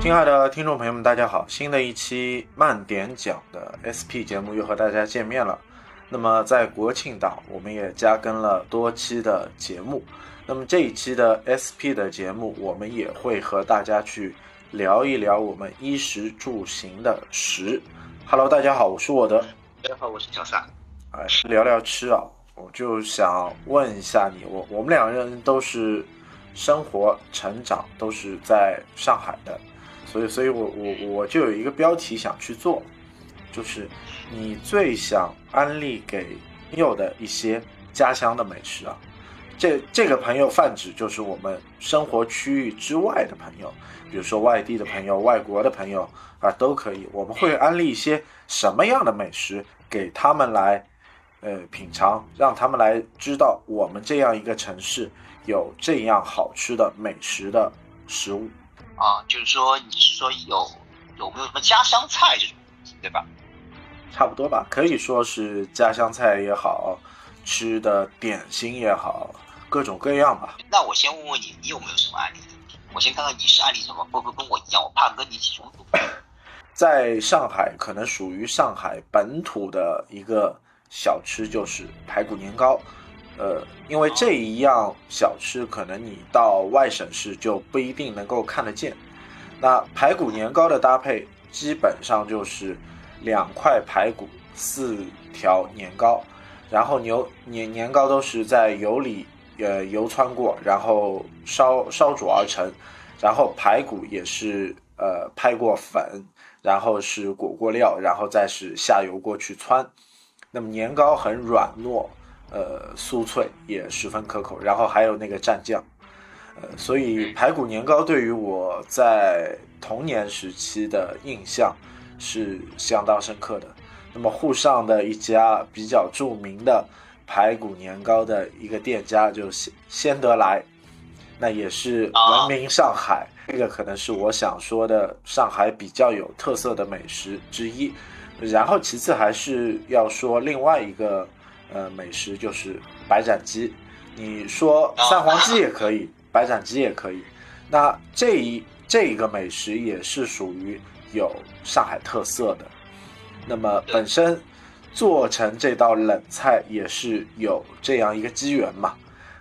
亲爱的听众朋友们，大家好！新的一期慢点讲的 SP 节目又和大家见面了。那么在国庆档，我们也加更了多期的节目。那么这一期的 SP 的节目，我们也会和大家去聊一聊我们衣食住行的食。Hello，大家好，我是我的。大家好，我是小撒。哎，聊聊吃啊，我就想问一下你，我我们两个人都是生活成长都是在上海的，所以，所以我我我就有一个标题想去做，就是你最想安利给朋友的一些家乡的美食啊。这这个朋友泛指就是我们生活区域之外的朋友，比如说外地的朋友、外国的朋友啊，都可以。我们会安利一些什么样的美食给他们来，呃，品尝，让他们来知道我们这样一个城市有这样好吃的美食的食物。啊，就是说你是说有有没有什么家乡菜这种，对吧？差不多吧，可以说是家乡菜也好，吃的点心也好。各种各样吧。那我先问问你，你有没有什么案例？我先看看你是案例什么，会不会跟我一样？我怕跟你起冲突。在上海，可能属于上海本土的一个小吃就是排骨年糕。呃，因为这一样小吃，可能你到外省市就不一定能够看得见。那排骨年糕的搭配，基本上就是两块排骨，四条年糕，然后牛年年糕都是在油里。呃，油穿过，然后烧烧煮而成，然后排骨也是呃拍过粉，然后是裹过料，然后再是下油锅去穿。那么年糕很软糯，呃酥脆，也十分可口。然后还有那个蘸酱，呃，所以排骨年糕对于我在童年时期的印象是相当深刻的。那么沪上的一家比较著名的。排骨年糕的一个店家就是先得来，那也是闻名上海。这个可能是我想说的上海比较有特色的美食之一。然后其次还是要说另外一个呃美食，就是白斩鸡。你说三黄鸡也可以，白斩鸡也可以。那这一这一个美食也是属于有上海特色的。那么本身。做成这道冷菜也是有这样一个机缘嘛，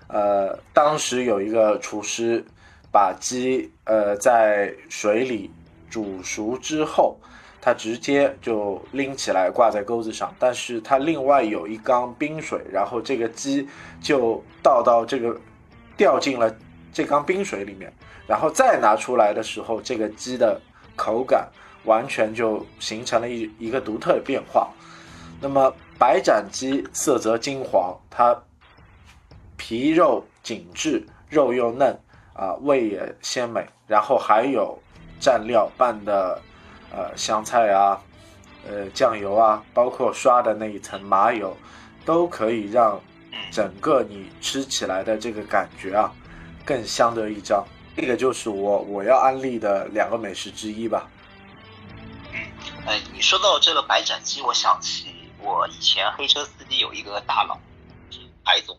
呃，当时有一个厨师把鸡呃在水里煮熟之后，它直接就拎起来挂在钩子上，但是它另外有一缸冰水，然后这个鸡就倒到这个掉进了这缸冰水里面，然后再拿出来的时候，这个鸡的口感完全就形成了一一个独特的变化。那么白斩鸡色泽金黄，它皮肉紧致，肉又嫩，啊，味也鲜美。然后还有蘸料拌的，呃，香菜啊，呃，酱油啊，包括刷的那一层麻油，都可以让整个你吃起来的这个感觉啊，更相得益彰。这个就是我我要安利的两个美食之一吧。嗯，哎，你说到这个白斩鸡，我想起。我以前黑车司机有一个大佬，白总，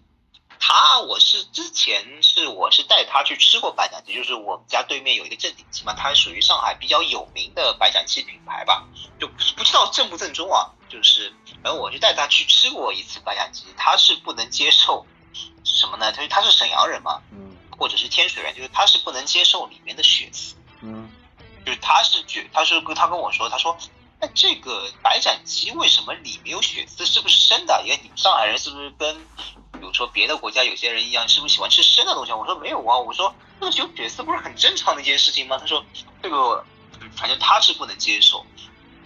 他我是之前是我是带他去吃过白斩鸡，就是我们家对面有一个正鼎鸡嘛，它属于上海比较有名的白斩鸡品牌吧，就不知道正不正宗啊，就是反正我就带他去吃过一次白斩鸡，他是不能接受什么呢？他他是沈阳人嘛，嗯，或者是天水人，就是他是不能接受里面的血丝，嗯，就是他是去，他是跟他跟我说，他说。那这个白斩鸡为什么里面有血丝？是不是生的？因为你们上海人是不是跟，比如说别的国家有些人一样，是不是喜欢吃生的东西？我说没有啊，我说那个有血丝不是很正常的一件事情吗？他说这个反正他是不能接受，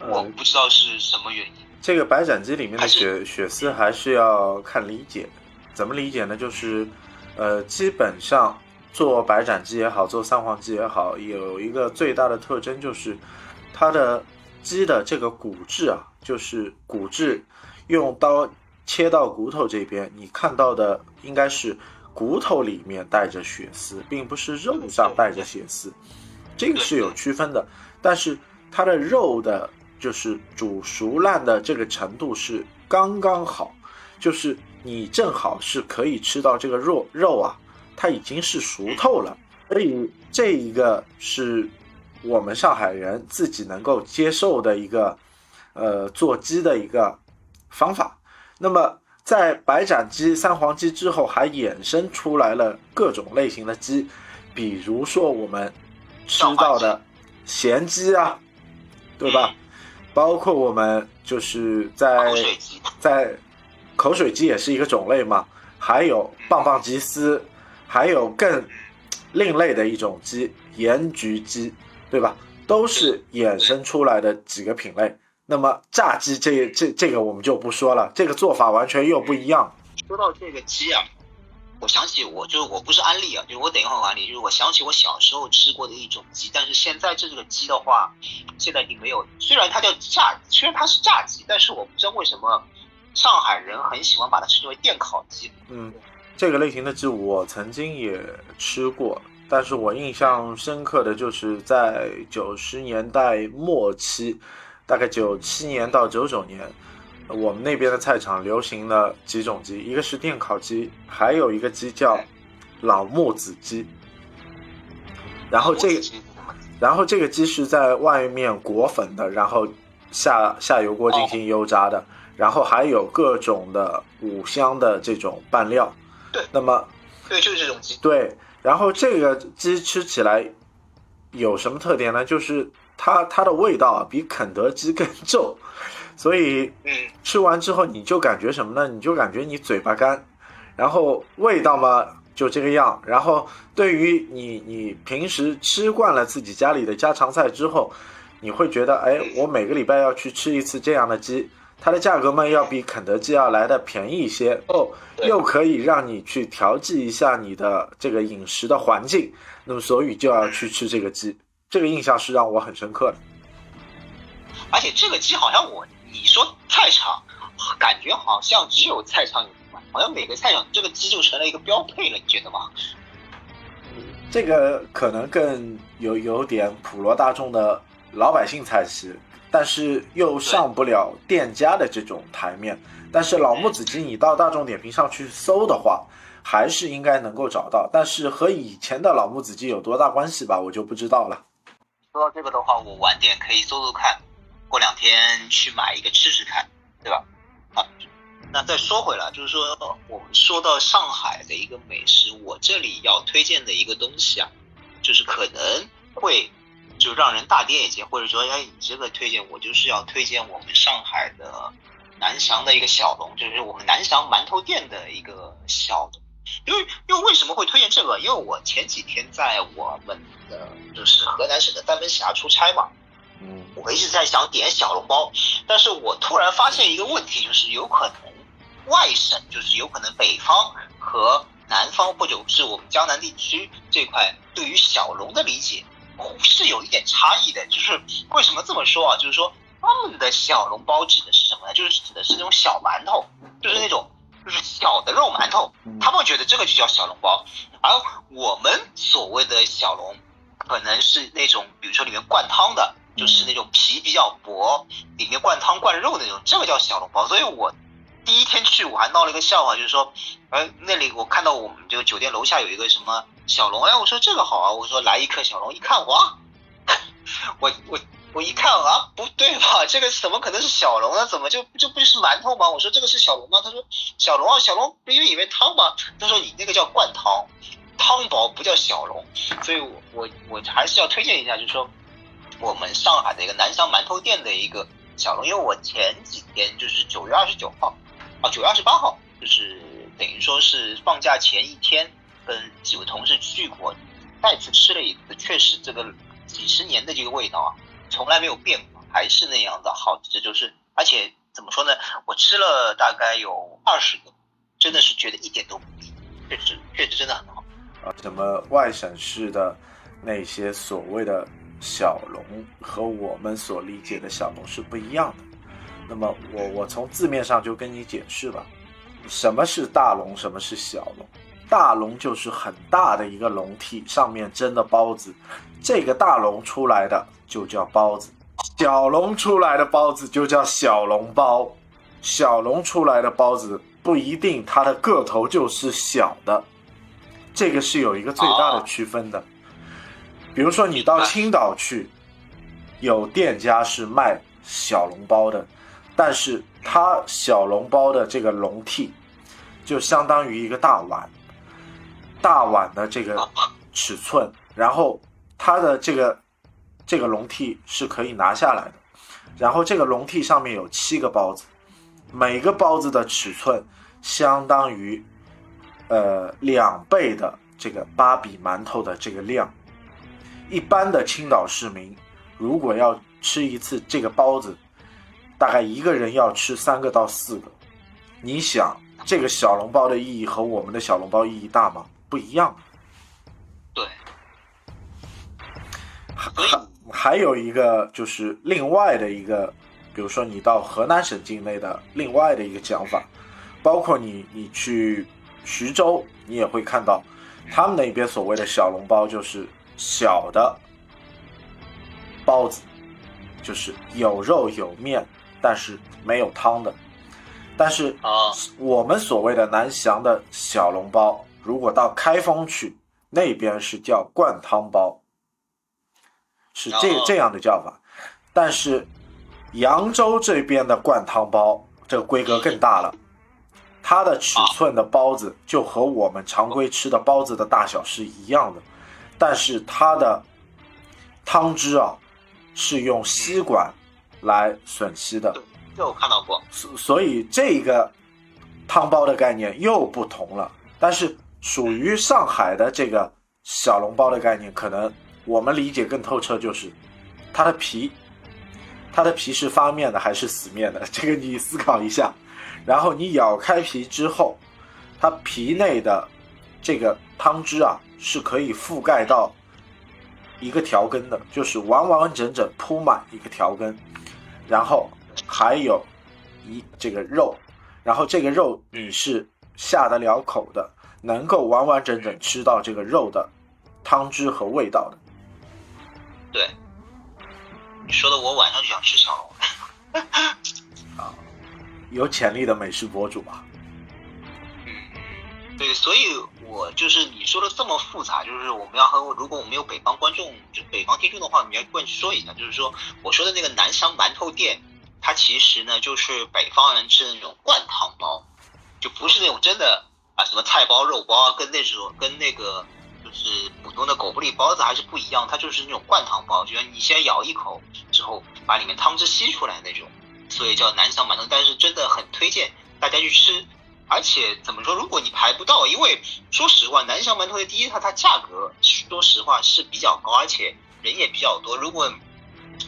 我不知道是什么原因。这个白斩鸡里面的血血丝还是要看理解，怎么理解呢？就是呃，基本上做白斩鸡也好，做三黄鸡也好，有一个最大的特征就是它的。鸡的这个骨质啊，就是骨质，用刀切到骨头这边，你看到的应该是骨头里面带着血丝，并不是肉上带着血丝，这个是有区分的。但是它的肉的，就是煮熟烂的这个程度是刚刚好，就是你正好是可以吃到这个肉肉啊，它已经是熟透了，所以这一个是。我们上海人自己能够接受的一个呃做鸡的一个方法。那么在白斩鸡、三黄鸡之后，还衍生出来了各种类型的鸡，比如说我们吃到的咸鸡啊，对吧？包括我们就是在在口水鸡也是一个种类嘛，还有棒棒鸡丝，还有更另类的一种鸡盐焗鸡，对吧？都是衍生出来的几个品类。那么炸鸡这这这个我们就不说了，这个做法完全又不一样。说到这个鸡啊。我想起我就是我不是安利啊，就是我等一会儿安利，就是我想起我小时候吃过的一种鸡，但是现在这个鸡的话，现在已经没有。虽然它叫炸，虽然它是炸鸡，但是我不知道为什么上海人很喜欢把它称为电烤鸡。嗯，这个类型的鸡我曾经也吃过，但是我印象深刻的就是在九十年代末期，大概九七年到九九年。我们那边的菜场流行了几种鸡，一个是电烤鸡，还有一个鸡叫老木子鸡。然后这个，然后这个鸡是在外面裹粉的，然后下下油锅进行油炸的，然后还有各种的五香的这种拌料。对，那么对，就是这种鸡。对，然后这个鸡吃起来有什么特点呢？就是它它的味道啊，比肯德基更 重。所以，嗯，吃完之后你就感觉什么呢？你就感觉你嘴巴干，然后味道嘛就这个样。然后对于你，你平时吃惯了自己家里的家常菜之后，你会觉得，哎，我每个礼拜要去吃一次这样的鸡，它的价格嘛要比肯德基要来的便宜一些哦，又可以让你去调剂一下你的这个饮食的环境，那么所以就要去吃这个鸡。这个印象是让我很深刻的。而且这个鸡好像我。你说菜场，感觉好像只有菜场有卖，好像每个菜场这个鸡就成了一个标配了，你觉得吗？这个可能更有有点普罗大众的老百姓菜系，但是又上不了店家的这种台面。但是老木子鸡，你到大众点评上去搜的话，还是应该能够找到。但是和以前的老木子鸡有多大关系吧，我就不知道了。说到这个的话，我晚点可以搜搜看。过两天去买一个吃吃看，对吧？啊，那再说回来，就是说我们说到上海的一个美食，我这里要推荐的一个东西啊，就是可能会就让人大跌眼镜，或者说哎，你这个推荐我就是要推荐我们上海的南翔的一个小龙，就是我们南翔馒头店的一个小龙。因为因为为什么会推荐这个？因为我前几天在我们的就是河南省的三门峡出差嘛。嗯我一直在想点小笼包，但是我突然发现一个问题，就是有可能外省，就是有可能北方和南方或者是我们江南地区这块对于小笼的理解是有一点差异的。就是为什么这么说啊？就是说他们的小笼包指的是什么呢？就是指的是那种小馒头，就是那种就是小的肉馒头，他们觉得这个就叫小笼包，而我们所谓的小笼，可能是那种比如说里面灌汤的。就是那种皮比较薄，里面灌汤灌肉那种，这个叫小笼包。所以我第一天去我还闹了一个笑话，就是说，哎，那里我看到我们这个酒店楼下有一个什么小笼，哎，我说这个好啊，我说来一颗小笼，一看哇，我我我一看啊，不对吧？这个怎么可能是小龙呢？怎么就就不是馒头吗？我说这个是小龙吗？他说小龙啊，小龙不就里面汤吗？他说你那个叫灌汤，汤包不叫小龙。所以我我我还是要推荐一下，就是说。我们上海的一个南翔馒头店的一个小龙，因为我前几天就是九月二十九号，啊九月二十八号，就是等于说是放假前一天，跟几位同事去过，再次吃了一次，确实这个几十年的这个味道啊，从来没有变过，还是那样的好吃，就是而且怎么说呢，我吃了大概有二十个，真的是觉得一点都不腻，确实确实真的很好。啊，什么外省市的那些所谓的。小龙和我们所理解的小龙是不一样的。那么我我从字面上就跟你解释吧，什么是大龙，什么是小龙？大龙就是很大的一个笼屉，上面蒸的包子，这个大龙出来的就叫包子；小龙出来的包子就叫小笼包。小龙出来的包子不一定它的个头就是小的，这个是有一个最大的区分的。比如说你到青岛去，有店家是卖小笼包的，但是它小笼包的这个笼屉就相当于一个大碗，大碗的这个尺寸，然后它的这个这个笼屉是可以拿下来的，然后这个笼屉上面有七个包子，每个包子的尺寸相当于呃两倍的这个芭比馒头的这个量。一般的青岛市民，如果要吃一次这个包子，大概一个人要吃三个到四个。你想，这个小笼包的意义和我们的小笼包意义大吗？不一样。对。还还有一个就是另外的一个，比如说你到河南省境内的另外的一个讲法，包括你你去徐州，你也会看到，他们那边所谓的小笼包就是。小的包子就是有肉有面，但是没有汤的。但是啊，我们所谓的南翔的小笼包，如果到开封去，那边是叫灌汤包，是这这样的叫法。但是扬州这边的灌汤包，这个规格更大了，它的尺寸的包子就和我们常规吃的包子的大小是一样的。但是它的汤汁啊，是用吸管来吮吸的。这我看到过。所所以这个汤包的概念又不同了。但是属于上海的这个小笼包的概念，可能我们理解更透彻，就是它的皮，它的皮是发面的还是死面的？这个你思考一下。然后你咬开皮之后，它皮内的这个汤汁啊。是可以覆盖到一个条根的，就是完完整整铺满一个条根，然后还有一这个肉，然后这个肉你是下得了口的，能够完完整整吃到这个肉的汤汁和味道的。对，你说的我晚上就想吃小龙。啊，有潜力的美食博主吧。嗯，对，所以。我就是你说的这么复杂，就是我们要和如果我们有北方观众，就北方听众的话，你要过去说一下，就是说我说的那个南翔馒头店，它其实呢就是北方人吃的那种灌汤包，就不是那种真的啊什么菜包肉包啊，跟那种跟那个就是普通的狗不理包子还是不一样，它就是那种灌汤包，就是你先咬一口之后把里面汤汁吸出来那种，所以叫南翔馒头，但是真的很推荐大家去吃。而且怎么说？如果你排不到，因为说实话，南翔馒头的第一，它它价格说实话是比较高，而且人也比较多。如果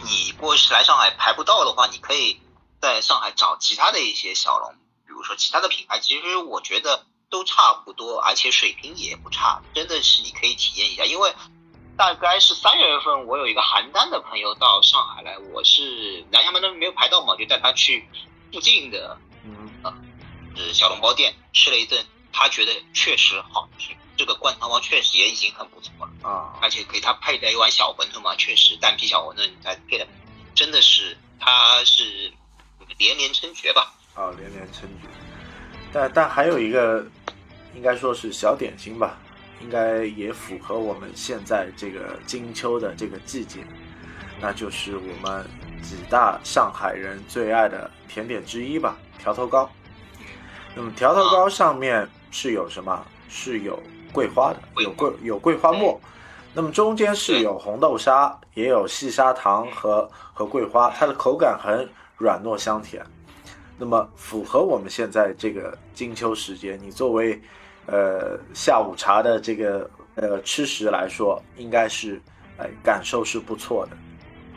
你过来上海排不到的话，你可以在上海找其他的一些小笼，比如说其他的品牌，其实我觉得都差不多，而且水平也不差，真的是你可以体验一下。因为大概是三月份，我有一个邯郸的朋友到上海来，我是南翔那边没有排到嘛，就带他去附近的。是小笼包店吃了一顿，他觉得确实好吃。这个灌汤包确实也已经很不错了啊！而且给他配了一碗小馄饨嘛，确实单皮小馄饨再配的，真的是他是连连称绝吧？啊，连连称绝。但但还有一个，应该说是小点心吧，应该也符合我们现在这个金秋的这个季节，那就是我们几大上海人最爱的甜点之一吧，条头糕。那么条头糕上面是有什么？是有桂花的，有桂有桂花末。那么中间是有红豆沙，也有细砂糖和和桂花，它的口感很软糯香甜。那么符合我们现在这个金秋时节，你作为呃下午茶的这个呃吃食来说，应该是哎感受是不错的。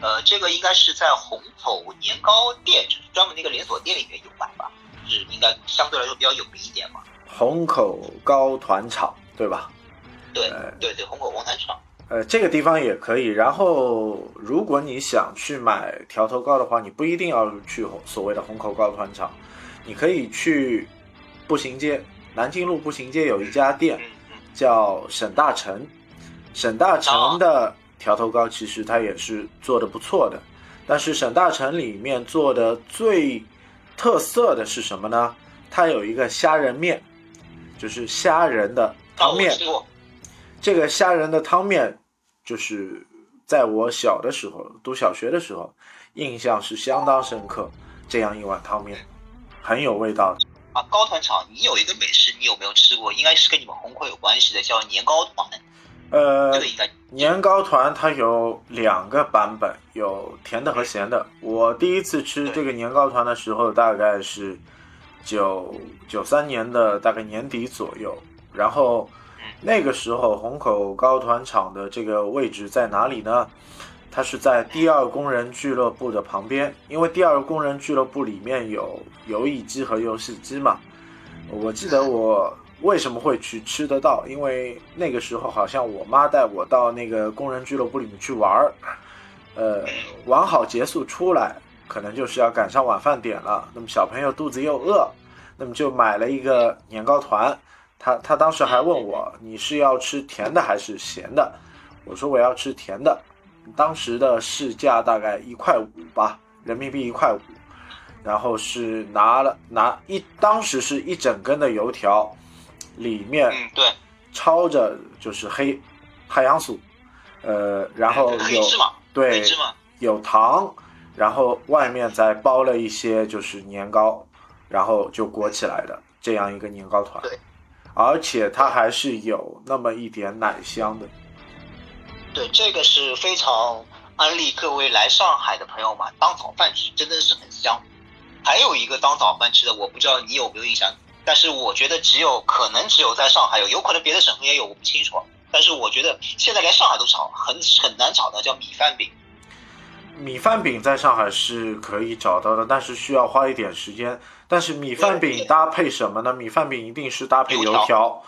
呃，这个应该是在虹口年糕店，就是专门那个连锁店里面有卖吧。是应该相对来说比较有名一点嘛？虹口糕团厂对吧？对对对，虹口糕团厂。呃，这个地方也可以。然后，如果你想去买条头糕的话，你不一定要去所谓的虹口糕团厂，你可以去步行街，南京路步行街有一家店叫沈大成。沈大成的条头糕其实它也是做的不错的，但是沈大成里面做的最。特色的是什么呢？它有一个虾仁面，就是虾仁的汤面。这个虾仁的汤面就是在我小的时候读小学的时候，印象是相当深刻。这样一碗汤面，很有味道的。啊，高团厂，你有一个美食，你有没有吃过？应该是跟你们虹口有关系的，叫年糕团。呃，这个应该年糕团它有两个版本，有甜的和咸的。我第一次吃这个年糕团的时候，大概是九九三年的大概年底左右。然后那个时候虹口高团厂的这个位置在哪里呢？它是在第二工人俱乐部的旁边，因为第二工人俱乐部里面有游艺机和游戏机嘛。我记得我。为什么会去吃得到？因为那个时候好像我妈带我到那个工人俱乐部里面去玩儿，呃，玩好结束出来，可能就是要赶上晚饭点了。那么小朋友肚子又饿，那么就买了一个年糕团。他他当时还问我，你是要吃甜的还是咸的？我说我要吃甜的。当时的市价大概一块五吧，人民币一块五。然后是拿了拿一，当时是一整根的油条。里面对，抄着就是黑海洋酥，呃，然后有对有糖，然后外面再包了一些就是年糕，然后就裹起来的这样一个年糕团，对，而且它还是有那么一点奶香的，对，这个是非常安利各位来上海的朋友嘛，当早饭吃真的是很香。还有一个当早饭吃的，我不知道你有没有印象。但是我觉得只有可能只有在上海有，有可能别的省份也有，我不清楚。但是我觉得现在连上海都找很很难找到，叫米饭饼。米饭饼在上海是可以找到的，但是需要花一点时间。但是米饭饼搭配什么呢？米饭饼一定是搭配油条，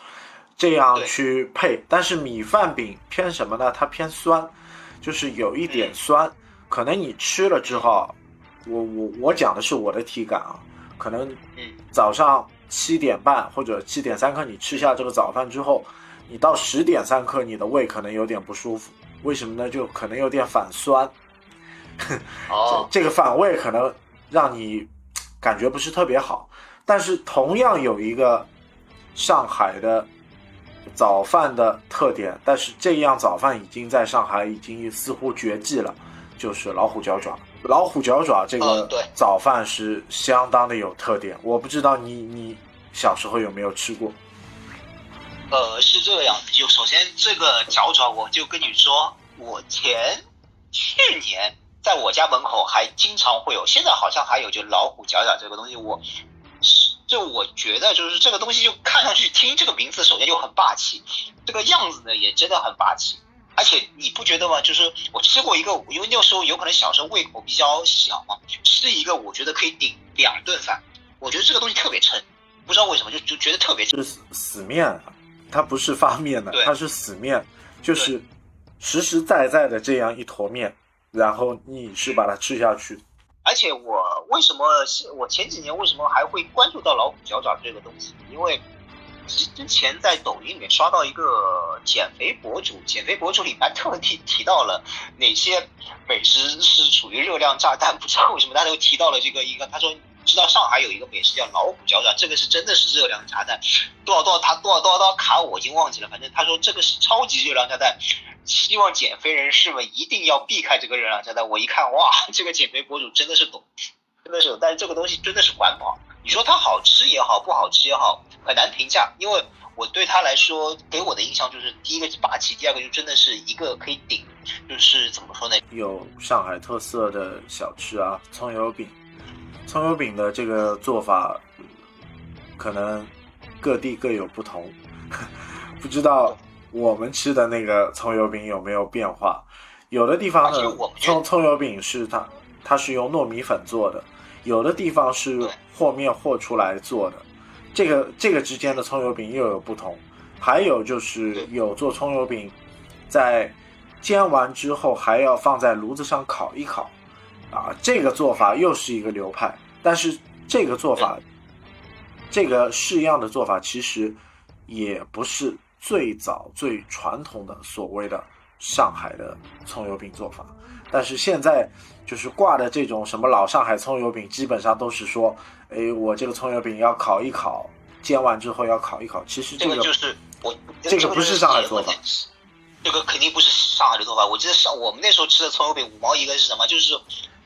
这样去配。但是米饭饼偏什么呢？它偏酸，就是有一点酸。可能你吃了之后，我我我讲的是我的体感啊，可能早上。七点半或者七点三刻，你吃下这个早饭之后，你到十点三刻，你的胃可能有点不舒服。为什么呢？就可能有点反酸。哦，这个反胃可能让你感觉不是特别好。但是同样有一个上海的早饭的特点，但是这样早饭已经在上海已经似乎绝迹了，就是老虎脚爪。老虎脚爪这个早饭是相当的有特点，我不知道你你小时候有没有吃过？呃，是这个样子，就首先这个脚爪，我就跟你说，我前去年在我家门口还经常会有，现在好像还有就老虎脚爪这个东西，我是就我觉得就是这个东西就看上去听这个名字首先就很霸气，这个样子呢也真的很霸气。而且你不觉得吗？就是我吃过一个，因为那个时候有可能小时候胃口比较小嘛，吃一个我觉得可以顶两顿饭。我觉得这个东西特别撑，不知道为什么就就觉得特别撑。是死面，它不是发面的，它是死面，就是实实在在的这样一坨面，然后你是把它吃下去。而且我为什么我前几年为什么还会关注到老虎脚爪这个东西？因为。之前在抖音里面刷到一个减肥博主，减肥博主里面特地提到了哪些美食是属于热量炸弹，不知道为什么他都提到了这个一个，他说知道上海有一个美食叫老虎脚爪，这个是真的是热量炸弹，多少多少他多少多少多少卡我已经忘记了，反正他说这个是超级热量炸弹，希望减肥人士们一定要避开这个热量炸弹。我一看哇，这个减肥博主真的是懂，真的是，但是这个东西真的是环保。你说它好吃也好，不好吃也好，很难评价。因为我对它来说，给我的印象就是，第一个是霸气，第二个就真的是一个可以顶，就是怎么说呢？有上海特色的小吃啊，葱油饼。葱油饼的这个做法，可能各地各有不同。不知道我们吃的那个葱油饼有没有变化？有的地方的葱葱油饼是它，它是用糯米粉做的。有的地方是和面和出来做的，这个这个之间的葱油饼又有不同。还有就是有做葱油饼，在煎完之后还要放在炉子上烤一烤，啊，这个做法又是一个流派。但是这个做法，这个式样的做法其实也不是最早最传统的所谓的上海的葱油饼做法。但是现在。就是挂的这种什么老上海葱油饼，基本上都是说，哎，我这个葱油饼要烤一烤，煎完之后要烤一烤。其实这个就是我这个不是上海做法，这个肯定不是上海的做法。我记得上我们那时候吃的葱油饼五毛一个是什么？就是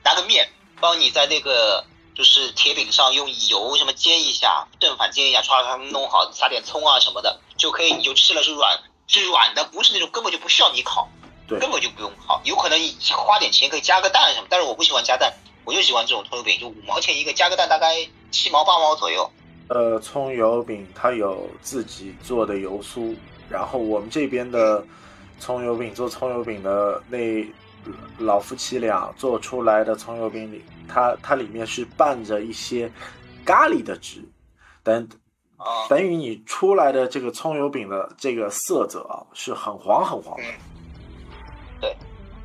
拿个面帮你在那个就是铁饼上用油什么煎一下，正反煎一下，唰唰弄好，撒点葱啊什么的就可以，你就吃了是软是软的，不是那种根本就不需要你烤，对，根本就不用烤。有可能花点钱可以加个蛋什么，但是我不喜欢加蛋，我就喜欢这种葱油饼，就五毛钱一个，加个蛋大概七毛八毛左右。呃，葱油饼它有自己做的油酥，然后我们这边的葱油饼做葱油饼的那老夫妻俩做出来的葱油饼里，它它里面是拌着一些咖喱的汁，等啊，等于你出来的这个葱油饼的这个色泽啊是很黄很黄的。对，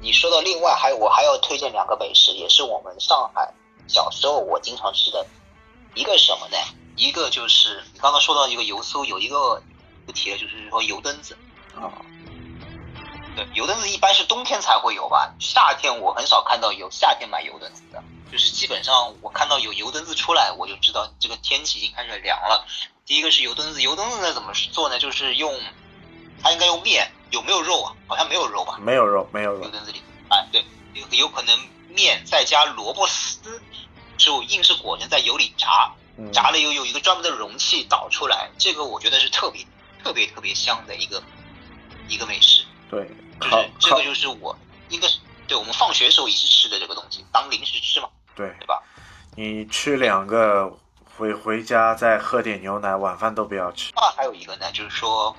你说到另外还有我还要推荐两个美食，也是我们上海小时候我经常吃的，一个是什么呢？一个就是你刚刚说到一个油酥，有一个不提了，就是说油墩子。啊，对，油墩子一般是冬天才会有吧，夏天我很少看到有夏天买油墩子的，就是基本上我看到有油墩子出来，我就知道这个天气已经开始凉了。第一个是油墩子，油墩子呢怎么做呢？就是用它应该用面，有没有肉啊？好像没有肉吧？没有肉，没有肉油。墩子里，哎，对，有有可能面再加萝卜丝，就硬是裹成在油里炸，嗯，炸了以后有一个专门的容器倒出来，这个我觉得是特别特别特别香的一个一个美食，对，就是这个就是我应该是对我们放学时候一直吃的这个东西，当零食吃嘛，对，对吧？你吃两个回回家再喝点牛奶，晚饭都不要吃。啊，还有一个呢，就是说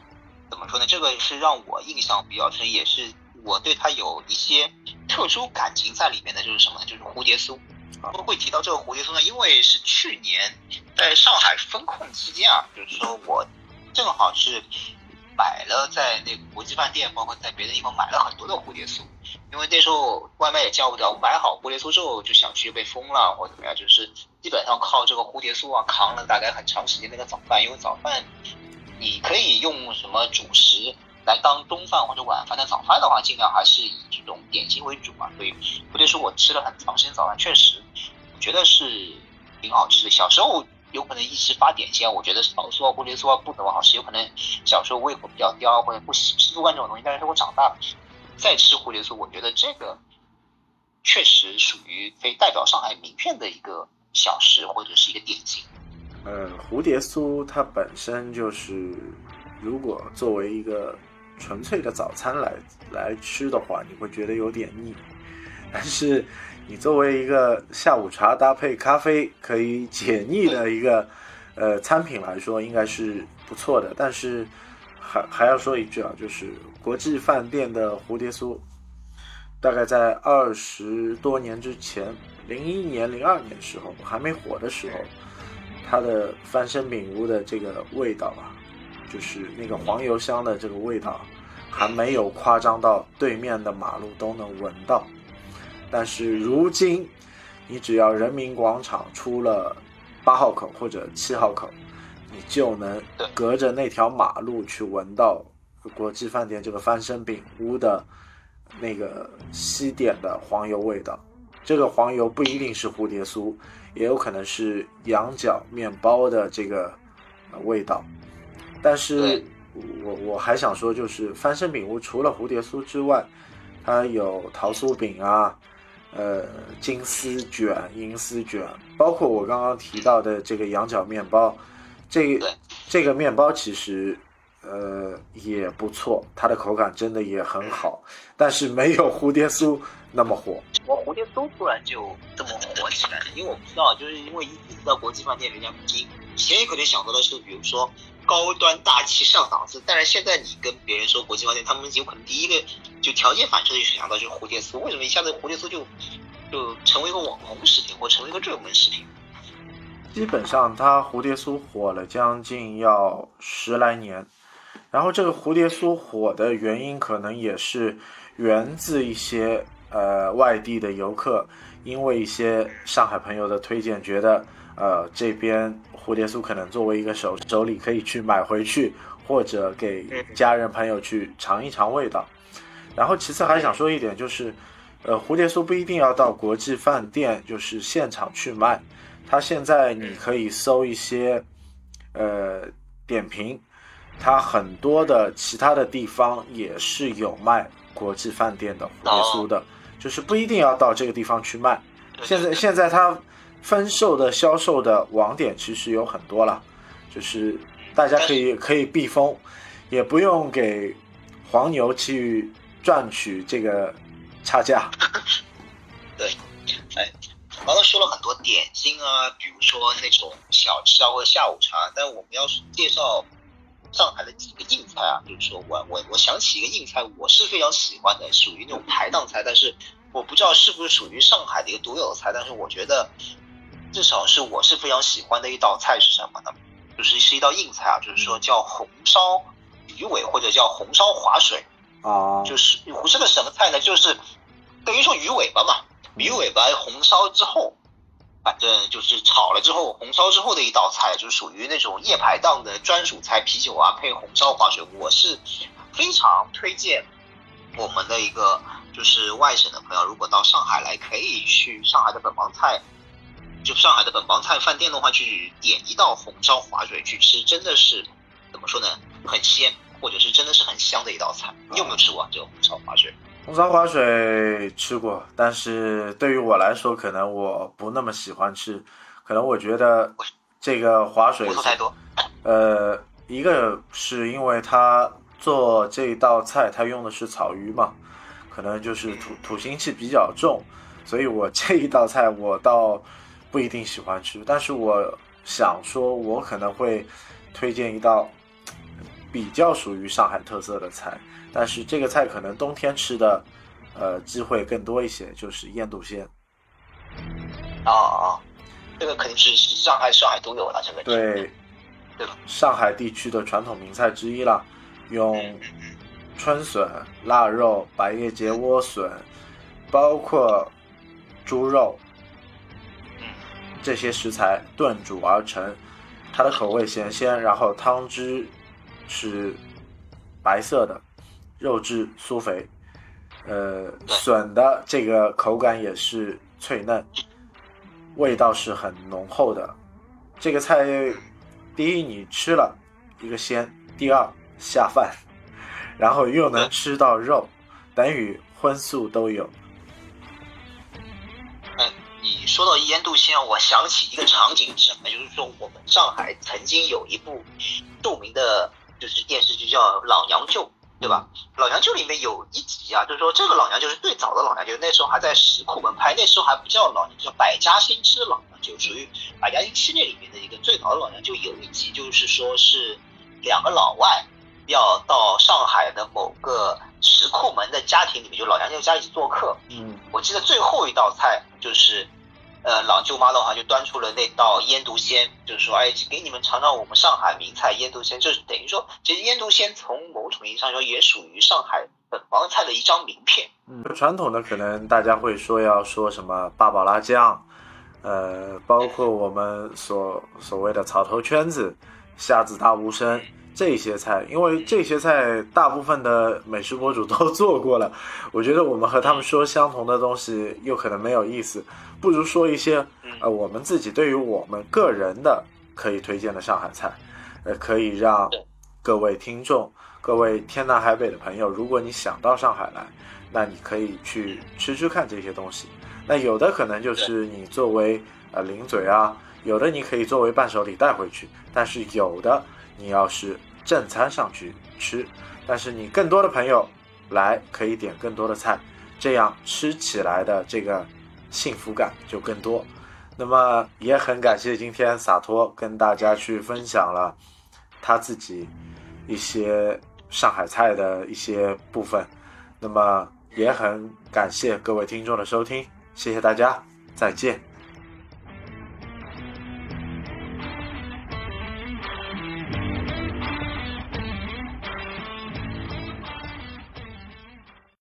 怎么说呢？这个是让我印象比较深，也是我对它有一些特殊感情在里面的，就是什么呢？就是蝴蝶酥。啊我会提到这个蝴蝶酥呢，因为是去年在上海封控期间啊，就是说我正好是买了在那个国际饭店，包括在别的地方买了很多的蝴蝶酥，因为那时候外卖也叫不了，买好蝴蝶酥之后就小区就被封了或怎么样，就是基本上靠这个蝴蝶酥啊扛了大概很长时间那个早饭，因为早饭你可以用什么主食来当中饭或者晚饭，但早饭的话尽量还是以这种点心为主嘛，所以蝴蝶酥我吃了很长时间早饭，确实我觉得是挺好吃的。小时候有可能一直发点心，我觉得炒酥啊、蝴蝶酥啊不怎么好吃，有可能小时候胃口比较刁或者不习吃不惯这种东西。但是我长大了再吃蝴蝶酥，我觉得这个确实属于可以代表上海名片的一个小食或者是一个点心。呃，蝴蝶酥它本身就是，如果作为一个纯粹的早餐来来吃的话，你会觉得有点腻。但是你作为一个下午茶搭配咖啡可以解腻的一个呃餐品来说，应该是不错的。但是还还要说一句啊，就是国际饭店的蝴蝶酥，大概在二十多年之前，零一年、零二年时候还没火的时候。它的翻身饼屋的这个味道啊，就是那个黄油香的这个味道，还没有夸张到对面的马路都能闻到。但是如今，你只要人民广场出了八号口或者七号口，你就能隔着那条马路去闻到国际饭店这个翻身饼屋的那个西点的黄油味道。这个黄油不一定是蝴蝶酥。也有可能是羊角面包的这个味道，但是我我还想说，就是翻身饼屋除了蝴蝶酥之外，它有桃酥饼啊，呃，金丝卷、银丝卷，包括我刚刚提到的这个羊角面包，这这个面包其实呃也不错，它的口感真的也很好，但是没有蝴蝶酥那么火。我蝴蝶酥突然就这么火起来了，因为我不知道，就是因为一直到国际饭店，人家你以前也可能想到的是，比如说高端大气上档次，但是现在你跟别人说国际饭店，他们有可能第一个就条件反射就想到就是蝴蝶酥，为什么一下子蝴蝶酥就就成为一个网红食品或成为一个热门食品？基本上，它蝴蝶酥火了将近要十来年，然后这个蝴蝶酥火的原因可能也是源自一些。呃，外地的游客因为一些上海朋友的推荐，觉得呃这边蝴蝶酥可能作为一个手手礼可以去买回去，或者给家人朋友去尝一尝味道。然后其次还想说一点，就是呃蝴蝶酥不一定要到国际饭店，就是现场去卖，它现在你可以搜一些呃点评，它很多的其他的地方也是有卖国际饭店的蝴蝶酥的，就是不一定要到这个地方去卖。现在现在它分售的销售的网点其实有很多了，就是大家可以可以避风，也不用给黄牛去赚取这个差价。对，哎，刚刚说了很多点心啊，比如说那种小吃啊或者下午茶，但我们要介绍上海的几个硬菜啊，就是说我我我想起一个硬菜，我是非常喜欢的，属于那种排档菜，但是。我不知道是不是属于上海的一个独有的菜，但是我觉得至少是我是非常喜欢的一道菜是什么呢？就是是一道硬菜啊，就是说叫红烧鱼尾或者叫红烧划水啊，就是是个什么菜呢？就是等于说鱼尾巴嘛，鱼尾巴红烧之后，反正就是炒了之后红烧之后的一道菜，就属于那种夜排档的专属菜，啤酒啊配红烧划水，我是非常推荐我们的一个。就是外省的朋友，如果到上海来，可以去上海的本帮菜，就上海的本帮菜饭店的话，去点一道红烧滑水去吃，真的是怎么说呢？很鲜，或者是真的是很香的一道菜。你有没有吃过这个红烧滑水？红烧滑水吃过，但是对于我来说，可能我不那么喜欢吃，可能我觉得这个滑水太多。呃，一个是因为他做这道菜，他用的是草鱼嘛。可能就是土土腥气比较重，所以我这一道菜我倒不一定喜欢吃。但是我想说，我可能会推荐一道比较属于上海特色的菜，但是这个菜可能冬天吃的呃机会更多一些，就是腌笃鲜。啊啊，这个肯定是上海上海独有的这个对，对吧？上海地区的传统名菜之一了，用。春笋、腊肉、百叶结莴笋，包括猪肉，这些食材炖煮而成，它的口味咸鲜，然后汤汁是白色的，肉质酥肥，呃，笋的这个口感也是脆嫩，味道是很浓厚的。这个菜，第一你吃了一个鲜，第二下饭。然后又能吃到肉，等于荤素都有。嗯，你说到腌笃鲜，我想起一个场景是什么？就是说我们上海曾经有一部著名的，就是电视剧叫《老娘舅》，对吧？《老娘舅》里面有一集啊，就是说这个老娘舅是最早的老娘舅，那时候还在石库门拍，那时候还不叫老娘，叫百家姓之老娘舅，属于百家姓系列里面的一个最早的老娘舅。有一集就是说是两个老外。要到上海的某个石库门的家庭里面，就老娘舅家一起做客。嗯，我记得最后一道菜就是，呃，老舅妈的话就端出了那道腌笃鲜，就是说，哎，给你们尝尝我们上海名菜腌笃鲜。就是等于说，其实腌笃鲜从某种意义上说也属于上海本帮菜的一张名片。嗯，传统的可能大家会说要说什么八宝辣酱，呃，包括我们所所谓的草头圈子、虾子大无声。这些菜，因为这些菜大部分的美食博主都做过了，我觉得我们和他们说相同的东西又可能没有意思，不如说一些呃我们自己对于我们个人的可以推荐的上海菜，呃可以让各位听众、各位天南海北的朋友，如果你想到上海来，那你可以去吃吃看这些东西。那有的可能就是你作为呃零嘴啊，有的你可以作为伴手礼带回去，但是有的。你要是正餐上去吃，但是你更多的朋友来可以点更多的菜，这样吃起来的这个幸福感就更多。那么也很感谢今天洒脱跟大家去分享了他自己一些上海菜的一些部分。那么也很感谢各位听众的收听，谢谢大家，再见。